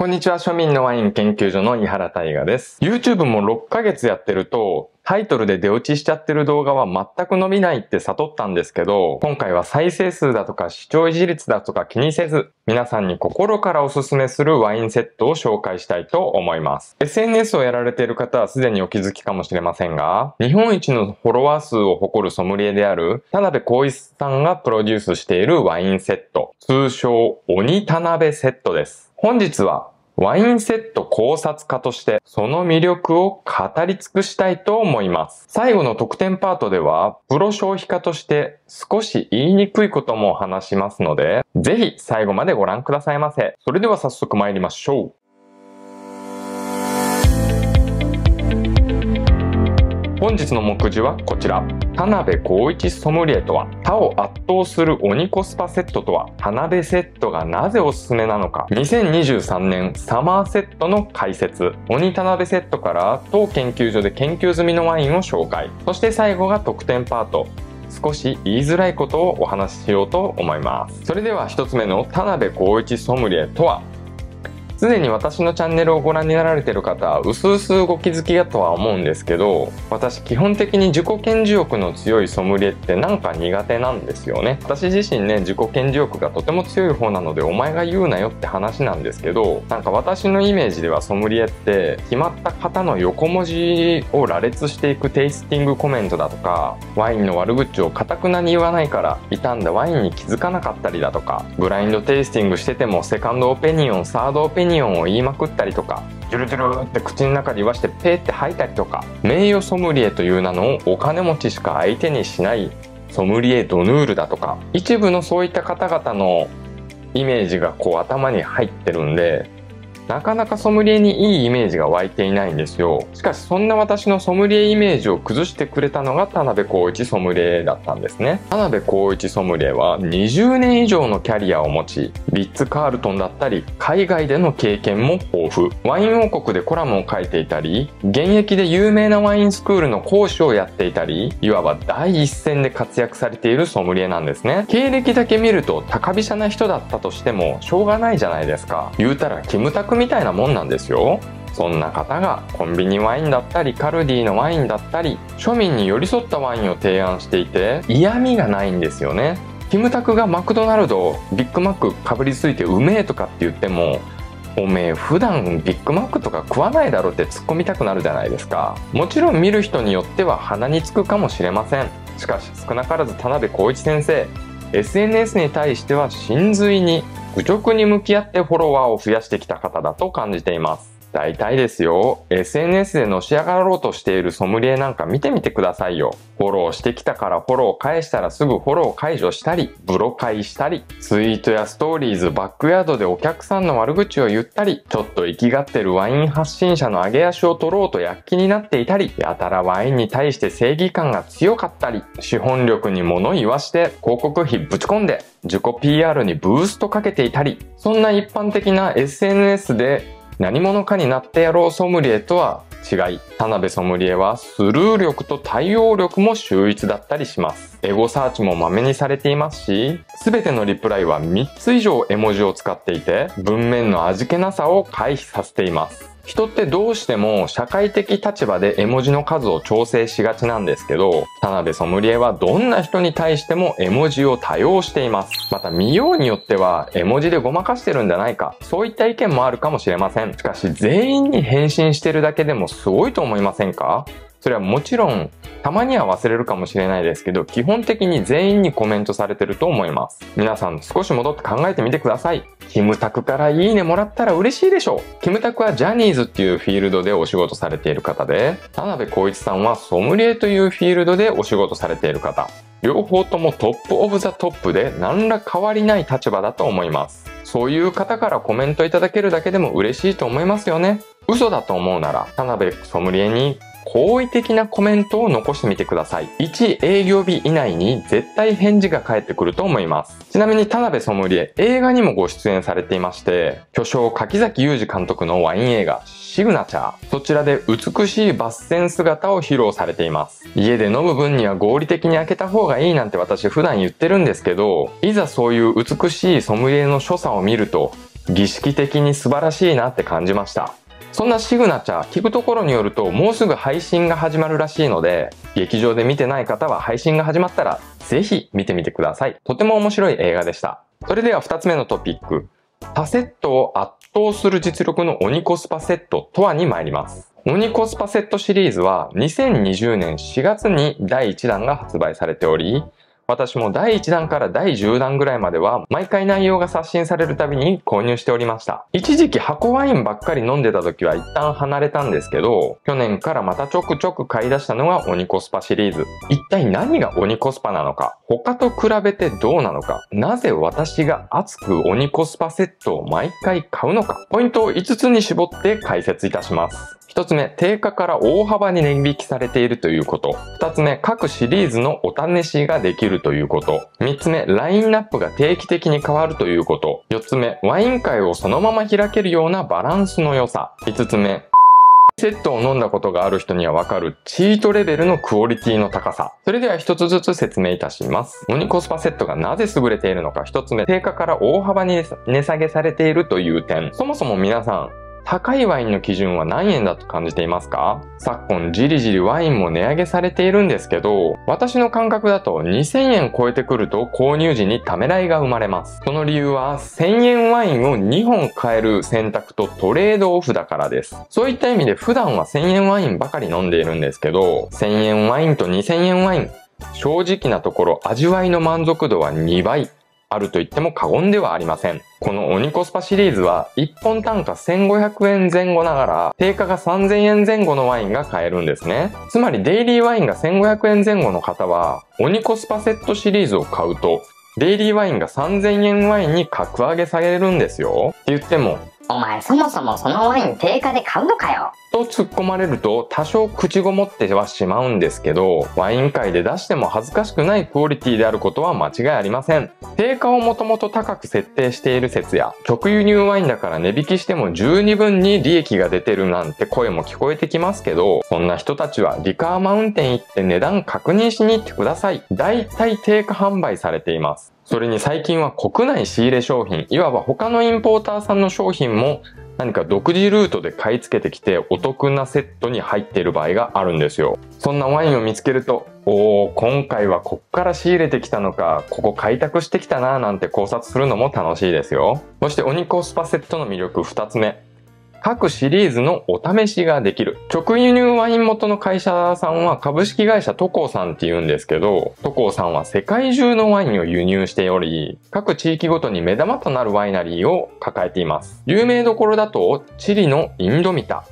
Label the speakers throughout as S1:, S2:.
S1: こんにちは、庶民のワイン研究所の井原大我です。YouTube も6ヶ月やってると、タイトルで出落ちしちゃってる動画は全く伸びないって悟ったんですけど、今回は再生数だとか視聴維持率だとか気にせず、皆さんに心からおすすめするワインセットを紹介したいと思います。SNS をやられている方はすでにお気づきかもしれませんが、日本一のフォロワー数を誇るソムリエである田辺光一さんがプロデュースしているワインセット、通称鬼田辺セットです。本日はワインセット考察家としてその魅力を語り尽くしたいと思います。最後の特典パートではプロ消費家として少し言いにくいことも話しますので、ぜひ最後までご覧くださいませ。それでは早速参りましょう。本日の目次はこちら。田辺光一ソムリエとは、他を圧倒する鬼コスパセットとは、田辺セットがなぜおすすめなのか、2023年サマーセットの解説、鬼田辺セットから当研究所で研究済みのワインを紹介、そして最後が特典パート、少し言いづらいことをお話ししようと思います。それでは一つ目の田辺光一ソムリエとはすでに私のチャンネルをご覧になられてる方は、うすうすご気づきだとは思うんですけど、私基本的に自己顕示欲の強いソムリエってなんか苦手なんですよね。私自身ね、自己顕示欲がとても強い方なので、お前が言うなよって話なんですけど、なんか私のイメージではソムリエって、決まった方の横文字を羅列していくテイスティングコメントだとか、ワインの悪口をかたくなに言わないから、傷んだワインに気づかなかったりだとか、ブラインドテイスティングしててもセカンドオピニオン、サードオピニオンニオンを言いまくったりとかジュルジュルって口の中で言わしてペーって吐いたりとか名誉ソムリエという名のお金持ちしか相手にしないソムリエドヌールだとか一部のそういった方々のイメージがこう頭に入ってるんでなかなかソムリエにいいイメージが湧いていないんですよ。しかしそんな私のソムリエイメージを崩してくれたのが田辺光一ソムリエだったんですね。田辺光一ソムリエは20年以上のキャリアを持ち、リッツ・カールトンだったり、海外での経験も豊富。ワイン王国でコラムを書いていたり、現役で有名なワインスクールの講師をやっていたり、いわば第一線で活躍されているソムリエなんですね。経歴だけ見ると高飛車な人だったとしてもしょうがないじゃないですか。言うたらキムタクみたいなもんなんですよ。そんな方がコンビニワインだったりカルディのワインだったり庶民に寄り添ったワインを提案していて嫌味がないんですよね。キムタクがマクドナルドビッグマックかぶりついてうめえとかって言ってもおめえ普段ビッグマックとか食わないだろって突っ込みたくなるじゃないですかもちろん見る人によっては鼻につくかもしれませんしかし少なからず田辺浩一先生 SNS に対しては真髄に愚直に向き合ってフォロワーを増やしてきた方だと感じています。大体ですよ。SNS でのし上がろうとしているソムリエなんか見てみてくださいよ。フォローしてきたからフォロー返したらすぐフォロー解除したり、ブロ解したり、ツイートやストーリーズ、バックヤードでお客さんの悪口を言ったり、ちょっと生きがってるワイン発信者の上げ足を取ろうと躍起になっていたり、やたらワインに対して正義感が強かったり、資本力に物言わして広告費ぶち込んで、自己 PR にブーストかけていたり、そんな一般的な SNS で何者かになってやろうソムリエとは違い、田辺ソムリエはスルー力と対応力も秀逸だったりします。エゴサーチもまめにされていますし、すべてのリプライは3つ以上絵文字を使っていて、文面の味気なさを回避させています。人ってどうしても社会的立場で絵文字の数を調整しがちなんですけど、田辺ソムリエはどんな人に対しても絵文字を多用しています。また見ようによっては絵文字でごまかしてるんじゃないか、そういった意見もあるかもしれません。しかし全員に返信してるだけでもすごいと思いませんか？それはもちろん、たまには忘れるかもしれないですけど、基本的に全員にコメントされてると思います。皆さん少し戻って考えてみてください。キムタクからいいねもらったら嬉しいでしょう。キムタクはジャニーズっていうフィールドでお仕事されている方で、田辺光一さんはソムリエというフィールドでお仕事されている方。両方とも top of the top で何ら変わりない立場だと思います。そういう方からコメントいただけるだけでも嬉しいと思いますよね。嘘だと思うなら、田辺ソムリエに好意的なコメントを残してみてください。1営業日以内に絶対返事が返ってくると思います。ちなみに田辺ソムリエ、映画にもご出演されていまして、巨匠柿崎裕二監督のワイン映画、シグナチャー。そちらで美しい抜線姿を披露されています。家で飲む分には合理的に開けた方がいいなんて私普段言ってるんですけど、いざそういう美しいソムリエの所作を見ると、儀式的に素晴らしいなって感じましたそんなシグナチャー聞くところによるともうすぐ配信が始まるらしいので劇場で見てない方は配信が始まったらぜひ見てみてください。とても面白い映画でした。それでは2つ目のトピック。他セットを圧倒する実力の鬼コスパセットとはに参ります。鬼コスパセットシリーズは2020年4月に第1弾が発売されており私も第1弾から第10弾ぐらいまでは毎回内容が刷新されるたびに購入しておりました。一時期箱ワインばっかり飲んでた時は一旦離れたんですけど、去年からまたちょくちょく買い出したのが鬼コスパシリーズ。一体何が鬼コスパなのか、他と比べてどうなのか、なぜ私が熱く鬼コスパセットを毎回買うのか、ポイントを5つに絞って解説いたします。1つ目、定価から大幅に値引きされているということ。2つ目、各シリーズのお試しができるということ。3つ目、ラインナップが定期的に変わるということ。4つ目、ワイン会をそのまま開けるようなバランスの良さ。5つ目、セットを飲んだことがある人にはわかるチートレベルのクオリティの高さ。それでは一つずつ説明いたします。モニコスパセットがなぜ優れているのか一つ目、定価から大幅に値下げされているという点。そもそも皆さん、高いワインの基準は何円だと感じていますか？昨今じりじりワインも値上げされているんですけど、私の感覚だと2000円超えてくると購入時にためらいが生まれます。その理由は1000円ワインを2本買える選択とトレードオフだからです。そういった意味で普段は1000円ワインばかり飲んでいるんですけど、1000円ワインと2000円ワイン、正直なところ味わいの満足度は2倍あると言っても過言ではありません。この鬼コスパシリーズは1本単価1500円前後ながら定価が3000円前後のワインが買えるんですね。つまりデイリーワインが1500円前後の方は鬼コスパセットシリーズを買うとデイリーワインが3000円ワインに格上げされるんですよ。って言っても
S2: お前そもそもそのワイン定価で買うのかよ
S1: と突っ込まれると多少口ごもってはしまうんですけど、ワイン界で出しても恥ずかしくないクオリティであることは間違いありません。定価をもともと高く設定している説や、直輸入ワインだから値引きしても十二分に利益が出てるなんて声も聞こえてきますけど、そんな人たちはリカーマウンテン行って値段確認しに行ってください。大体定価販売されています。それに最近は国内仕入れ商品、いわば他のインポーターさんの商品も何か独自ルートで買い付けてきてお得なセットに入っている場合があるんですよ。そんなワインを見つけると、おお、今回はこっから仕入れてきたのか、ここ開拓してきたなぁなんて考察するのも楽しいですよ。そして鬼コスパセットの魅力二つ目。各シリーズのお試しができる。直輸入ワイン元の会社さんは株式会社トコさんって言うんですけど、トコさんは世界中のワインを輸入しており、各地域ごとに目玉となるワイナリーを抱えています。有名どころだと、チリのインドミタ、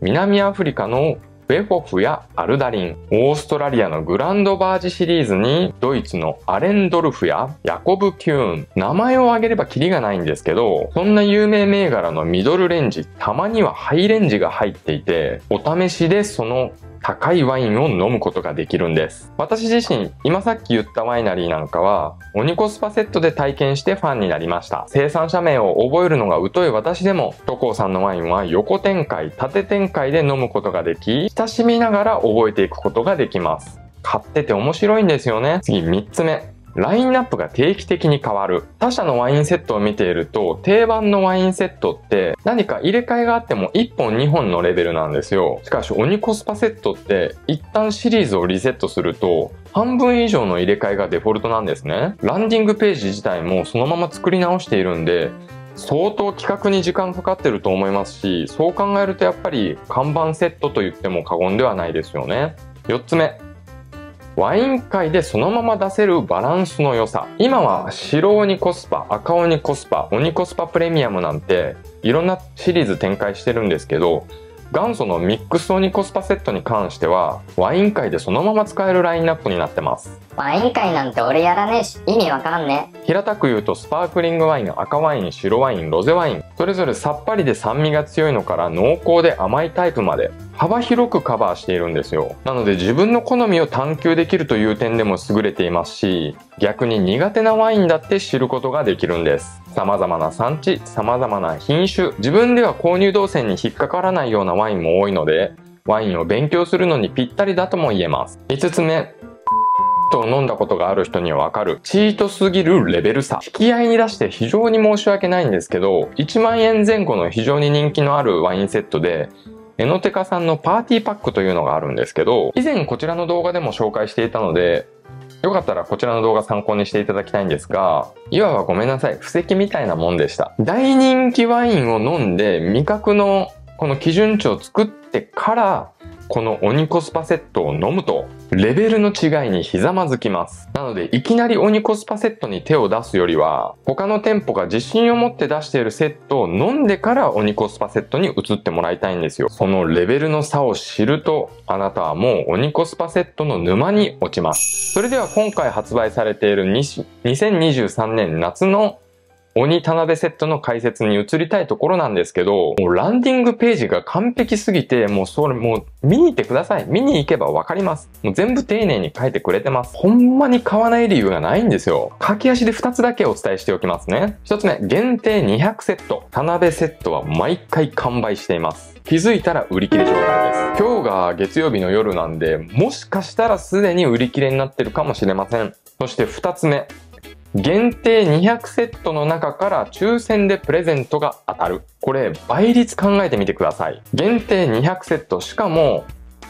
S1: 南アフリカのベホフやアルダリン、オーストラリアのグランドバージシリーズに、ドイツのアレンドルフやヤコブ・キューン、名前を挙げればキリがないんですけど、そんな有名銘柄のミドルレンジ、たまにはハイレンジが入っていて、お試しでその高いワインを飲むことができるんです。私自身、今さっき言ったワイナリーなんかは、オニコスパセットで体験してファンになりました。生産者名を覚えるのが疎い私でも、トコさんのワインは横展開、縦展開で飲むことができ、親しみながら覚えていくことができます。買ってて面白いんですよね。次3つ目。ラインナップが定期的に変わる。他社のワインセットを見ていると、定番のワインセットって何か入れ替えがあっても1本2本のレベルなんですよ。しかし、鬼コスパセットって一旦シリーズをリセットすると、半分以上の入れ替えがデフォルトなんですね。ランディングページ自体もそのまま作り直しているんで、相当企画に時間かかってると思いますし、そう考えるとやっぱり看板セットと言っても過言ではないですよね。4つ目、ワイン界でそのまま出せるバランスの良さ。今は白鬼コスパ、赤鬼コスパ、鬼コスパプレミアムなんていろんなシリーズ展開してるんですけど、元祖のミックスオニコスパセットに関してはワイン界でそのまま使えるラインナップになってます
S2: ワイン界なんて俺やらねえし意味わかんね
S1: 平たく言うとスパークリングワイン赤ワイン白ワインロゼワインそれぞれさっぱりで酸味が強いのから濃厚で甘いタイプまで幅広くカバーしているんですよなので自分の好みを探求できるという点でも優れていますし逆に苦手なワインだって知ることができるんです様々な産地、様々な品種、自分では購入動線に引っかからないようなワインも多いので、ワインを勉強するのにぴったりだとも言えます。5つ目、トを飲んだことがある人にはわかる。チートすぎるレベル差。引き合いに出して非常に申し訳ないんですけど1万円前後の非常に人気のあるワインセットでエノテカさんのパーティーパックというのがあるんですけど以前こちらの動画でも紹介していたのでよかったらこちらの動画参考にしていただきたいんですが、いわばごめんなさい、布石みたいなもんでした。大人気ワインを飲んで味覚のこの基準値を作ってからこの鬼コスパセットを飲むとレベルの違いにひざまずきます。なのでいきなり鬼コスパセットに手を出すよりは他の店舗が自信を持って出しているセットを飲んでから鬼コスパセットに移ってもらいたいんですよ。そのレベルの差を知るとあなたはもう鬼コスパセットの沼に落ちます。それでは今回発売されている2023年夏の鬼田辺セットの解説に移りたいところなんですけど、もうランディングページが完璧すぎて、もうそれもう見に行ってください。見に行けばわかります。もう全部丁寧に書いてくれてます。ほんまに買わない理由がないんですよ。駆け足で2つだけお伝えしておきますね。1つ目、限定200セット。田辺セットは毎回完売しています。気づいたら売り切れ状態です。今日が月曜日の夜なんで、もしかしたらすでに売り切れになってるかもしれません。そして2つ目、限定200セットの中から抽選でプレゼントが当たる。これ倍率考えてみてください。限定200セット、しかも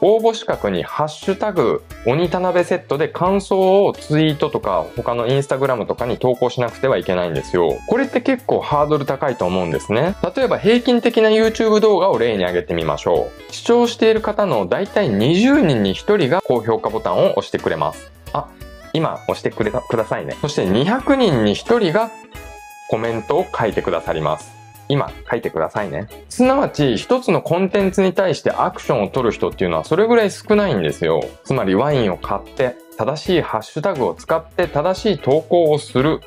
S1: 応募資格にハッシュタグ鬼田辺セットで感想をツイートとか他のインスタグラムとかに投稿しなくてはいけないんですよ。これって結構ハードル高いと思うんですね。例えば平均的な YouTube 動画を例に挙げてみましょう。視聴している方のだいたい20人に1人が高評価ボタンを押してくれます。あ、今押してくれたくださいね。そして200人に1人がコメントを書いてくださります。今書いてくださいね。すなわち一つのコンテンツに対してアクションを取る人っていうのはそれぐらい少ないんですよ。つまりワインを買って正しいハッシュタグを使って正しい投稿をする。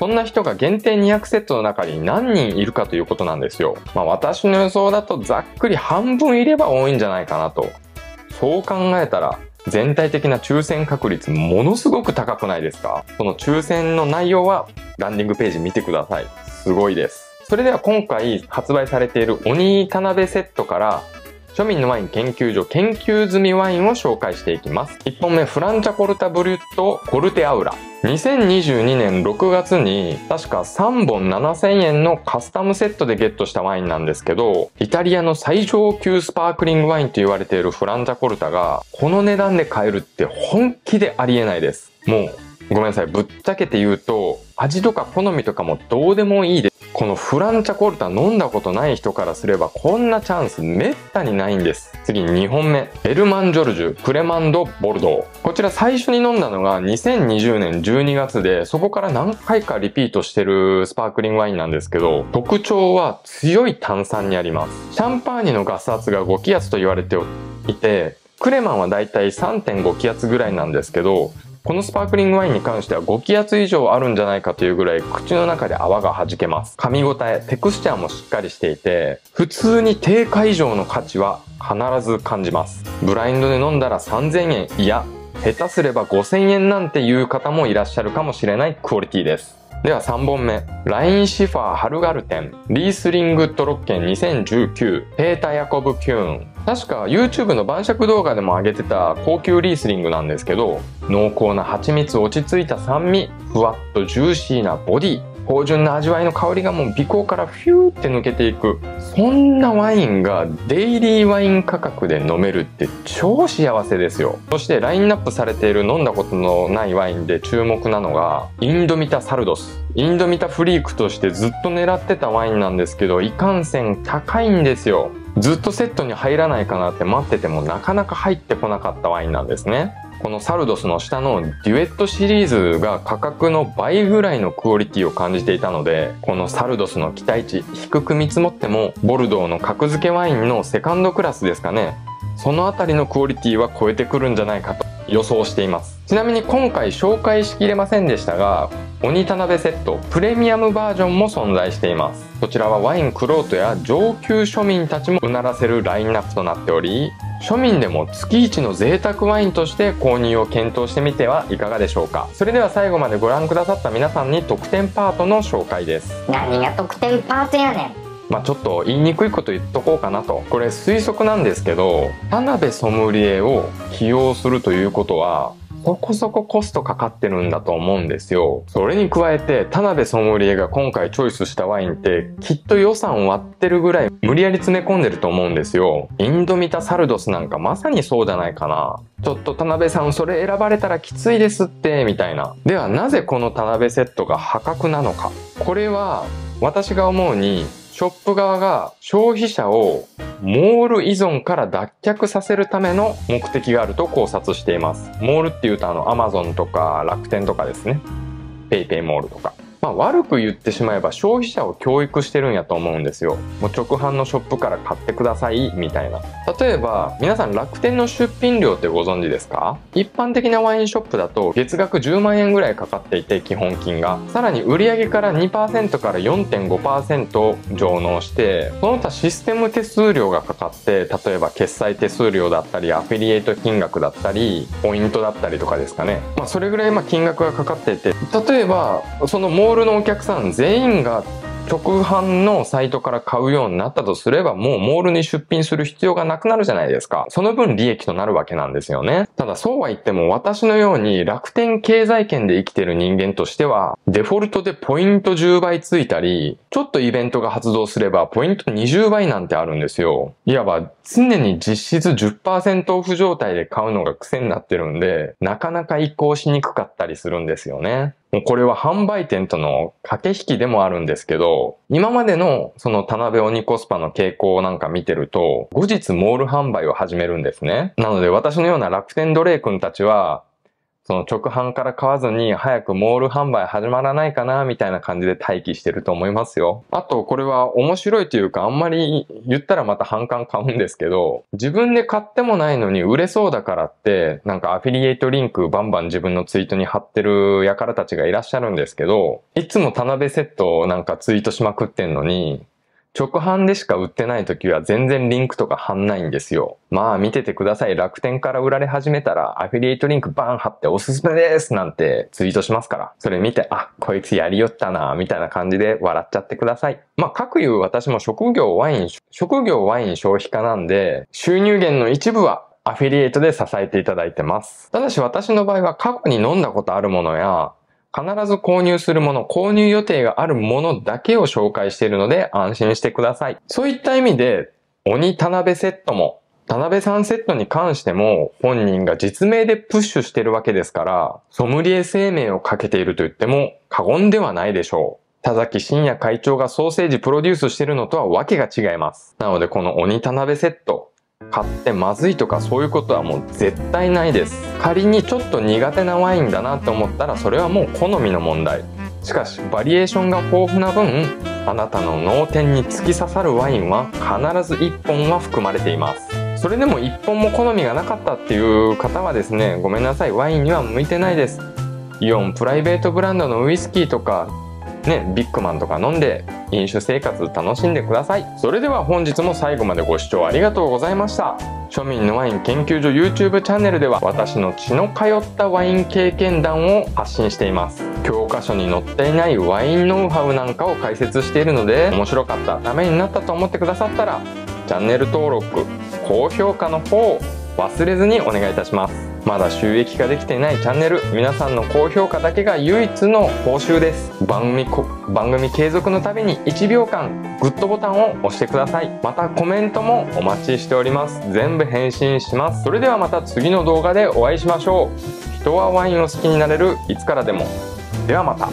S1: そんな人が限定200セットの中に何人いるかということなんですよ。まあ私の予想だとざっくり半分いれば多いんじゃないかなと。そう考えたら全体的な抽選確率ものすごく高くないですか？その抽選の内容はランディングページ見てください。すごいです。それでは今回発売されている鬼田辺セットから庶民のワイン研究所研究済みワインを紹介していきます。1本目、フランチャコルタブリュットコルテアウラ。2022年6月に確か3本7000円のカスタムセットでゲットしたワインなんですけど、イタリアの最上級スパークリングワインと言われているフランチャコルタがこの値段で買えるって本気でありえないです。もうごめんなさい。ぶっちゃけて言うと、味とか好みとかもどうでもいいです。このフランチャコルタ飲んだことない人からすればこんなチャンスめったにないんです。次2本目。エルマンジョルジュクレマンドボルドー。こちら最初に飲んだのが2020年12月でそこから何回かリピートしてるスパークリングワインなんですけど特徴は強い炭酸にあります。シャンパーニュのガス圧が5気圧と言われていてクレマンはだいたい3.5気圧ぐらいなんですけどこのスパークリングワインに関しては5気圧以上あるんじゃないかというぐらい口の中で泡が弾けます。噛み応え、テクスチャーもしっかりしていて、普通に定価以上の価値は必ず感じます。ブラインドで飲んだら3000円、いや、下手すれば5000円なんていう方もいらっしゃるかもしれないクオリティです。では3本目。ラインシファーハルガルテン、リースリングトロッケン2019、ペータ・ヤコブ・キューン。確か YouTube の晩酌動画でも上げてた高級リースリングなんですけど、濃厚な蜂蜜落ち着いた酸味、ふわっとジューシーなボディ、芳醇な味わいの香りがもう鼻孔からフューって抜けていくそんなワインがデイリーワイン価格で飲めるって超幸せですよ。そしてラインナップされている飲んだことのないワインで注目なのがインドミタサルドス。インドミタフリークとしてずっと狙ってたワインなんですけどいかんせん高いんですよ。ずっとセットに入らないかなって待っててもなかなか入ってこなかったワインなんですね。このサルドスの下のデュエットシリーズが価格の倍ぐらいのクオリティを感じていたのでこのサルドスの期待値低く見積もってもボルドーの格付けワインのセカンドクラスですかね。その辺りのクオリティは超えてくるんじゃないかと予想しています。ちなみに今回紹介しきれませんでしたが鬼田辺セットプレミアムバージョンも存在しています。こちらはワインクロートや上級庶民たちもうならせるラインナップとなっており庶民でも月一の贅沢ワインとして購入を検討してみてはいかがでしょうか。それでは最後までご覧くださった皆さんに特典パートの紹介です。
S2: 何が特典パートやねん。
S1: まあちょっと言いにくいこと言っとこうかなとこれ推測なんですけど田辺ソムリエを起用するということはそこそこコストかかってるんだと思うんですよ。それに加えて、田辺ソムリエが今回チョイスしたワインって、きっと予算割ってるぐらい無理やり詰め込んでると思うんですよ。インドミタサルドスなんかまさにそうじゃないかな。ちょっと田辺さんそれ選ばれたらきついですって、みたいな。ではなぜこの田辺セットが破格なのか。これは私が思うにショップ側が消費者をモール依存から脱却させるための目的があると考察しています。モールっていうとあのアマゾンとか楽天とかですね。ペイペイモールとか。まあ、悪く言ってしまえば消費者を教育してるんやと思うんですよ。もう直販のショップから買ってくださいみたいな。例えば皆さん楽天の出品料ってご存知ですか？一般的なワインショップだと月額10万円ぐらいかかっていて基本金が。さらに売上から2%から4.5%上納してその他システム手数料がかかって例えば決済手数料だったりアフィリエイト金額だったりポイントだったりとかですかね。まあそれぐらいま金額がかかっていて例えばそのモールルのお客さん全員が直販のサイトから買うようになったとすれば、もうモールに出品する必要がなくなるじゃないですか。その分利益となるわけなんですよね。ただそうは言っても私のように楽天経済圏で生きてる人間としては、デフォルトでポイント10倍ついたり、ちょっとイベントが発動すればポイント20倍なんてあるんですよ。いわば常に実質10%オフ状態で買うのが癖になってるんで、なかなか移行しにくかったりするんですよね。もうこれは販売店との駆け引きでもあるんですけど、今までのその田辺鬼コスパの傾向なんか見てると、後日モール販売を始めるんですね。なので私のような楽天奴隷君たちは、その直販から買わずに早くモール販売始まらないかなみたいな感じで待機してると思いますよ。あとこれは面白いというかあんまり言ったらまた反感買うんですけど自分で買ってもないのに売れそうだからってなんかアフィリエイトリンクバンバン自分のツイートに貼ってる輩たちがいらっしゃるんですけどいつも田辺セットをなんかツイートしまくってんのに直販でしか売ってない時は全然リンクとか貼んないんですよ。まあ見ててください。楽天から売られ始めたらアフィリエイトリンクバン貼っておすすめですなんてツイートしますから。それ見て、あ、こいつやりよったな、みたいな感じで笑っちゃってください。まあ各言う私も職業ワイン、職業ワイン消費家なんで、収入源の一部はアフィリエイトで支えていただいてます。ただし私の場合は過去に飲んだことあるものや、必ず購入するもの、購入予定があるものだけを紹介しているので安心してください。そういった意味で、鬼田辺セットも、田辺さんセットに関しても本人が実名でプッシュしてるわけですから、ソムリエ生命をかけていると言っても過言ではないでしょう。田崎真也会長がソーセージプロデュースしてるのとはわけが違います。なのでこの鬼田辺セット、買ってまずいとかそういうことはもう絶対ないです。仮にちょっと苦手なワインだなと思ったらそれはもう好みの問題。しかしバリエーションが豊富な分あなたの脳天に突き刺さるワインは必ず1本は含まれています。それでも1本も好みがなかったっていう方はですねごめんなさい。ワインには向いてないです。イオンプライベートブランドのウイスキーとかね、ビッグマンとか飲んで飲酒生活楽しんでください。それでは本日も最後までご視聴ありがとうございました。庶民のワイン研究所 YouTube チャンネルでは私の血の通ったワイン経験談を発信しています。教科書に載っていないワインノウハウなんかを解説しているので面白かった、ためになったと思ってくださったらチャンネル登録、高評価の方を忘れずにお願いいたしますまだ収益化できていないチャンネル皆さんの高評価だけが唯一の報酬です。番組こ番組継続のたびに1秒間グッドボタンを押してください。またコメントもお待ちしております。全部返信します。それではまた次の動画でお会いしましょう。人はワインを好きになれる。いつからでも。ではまた。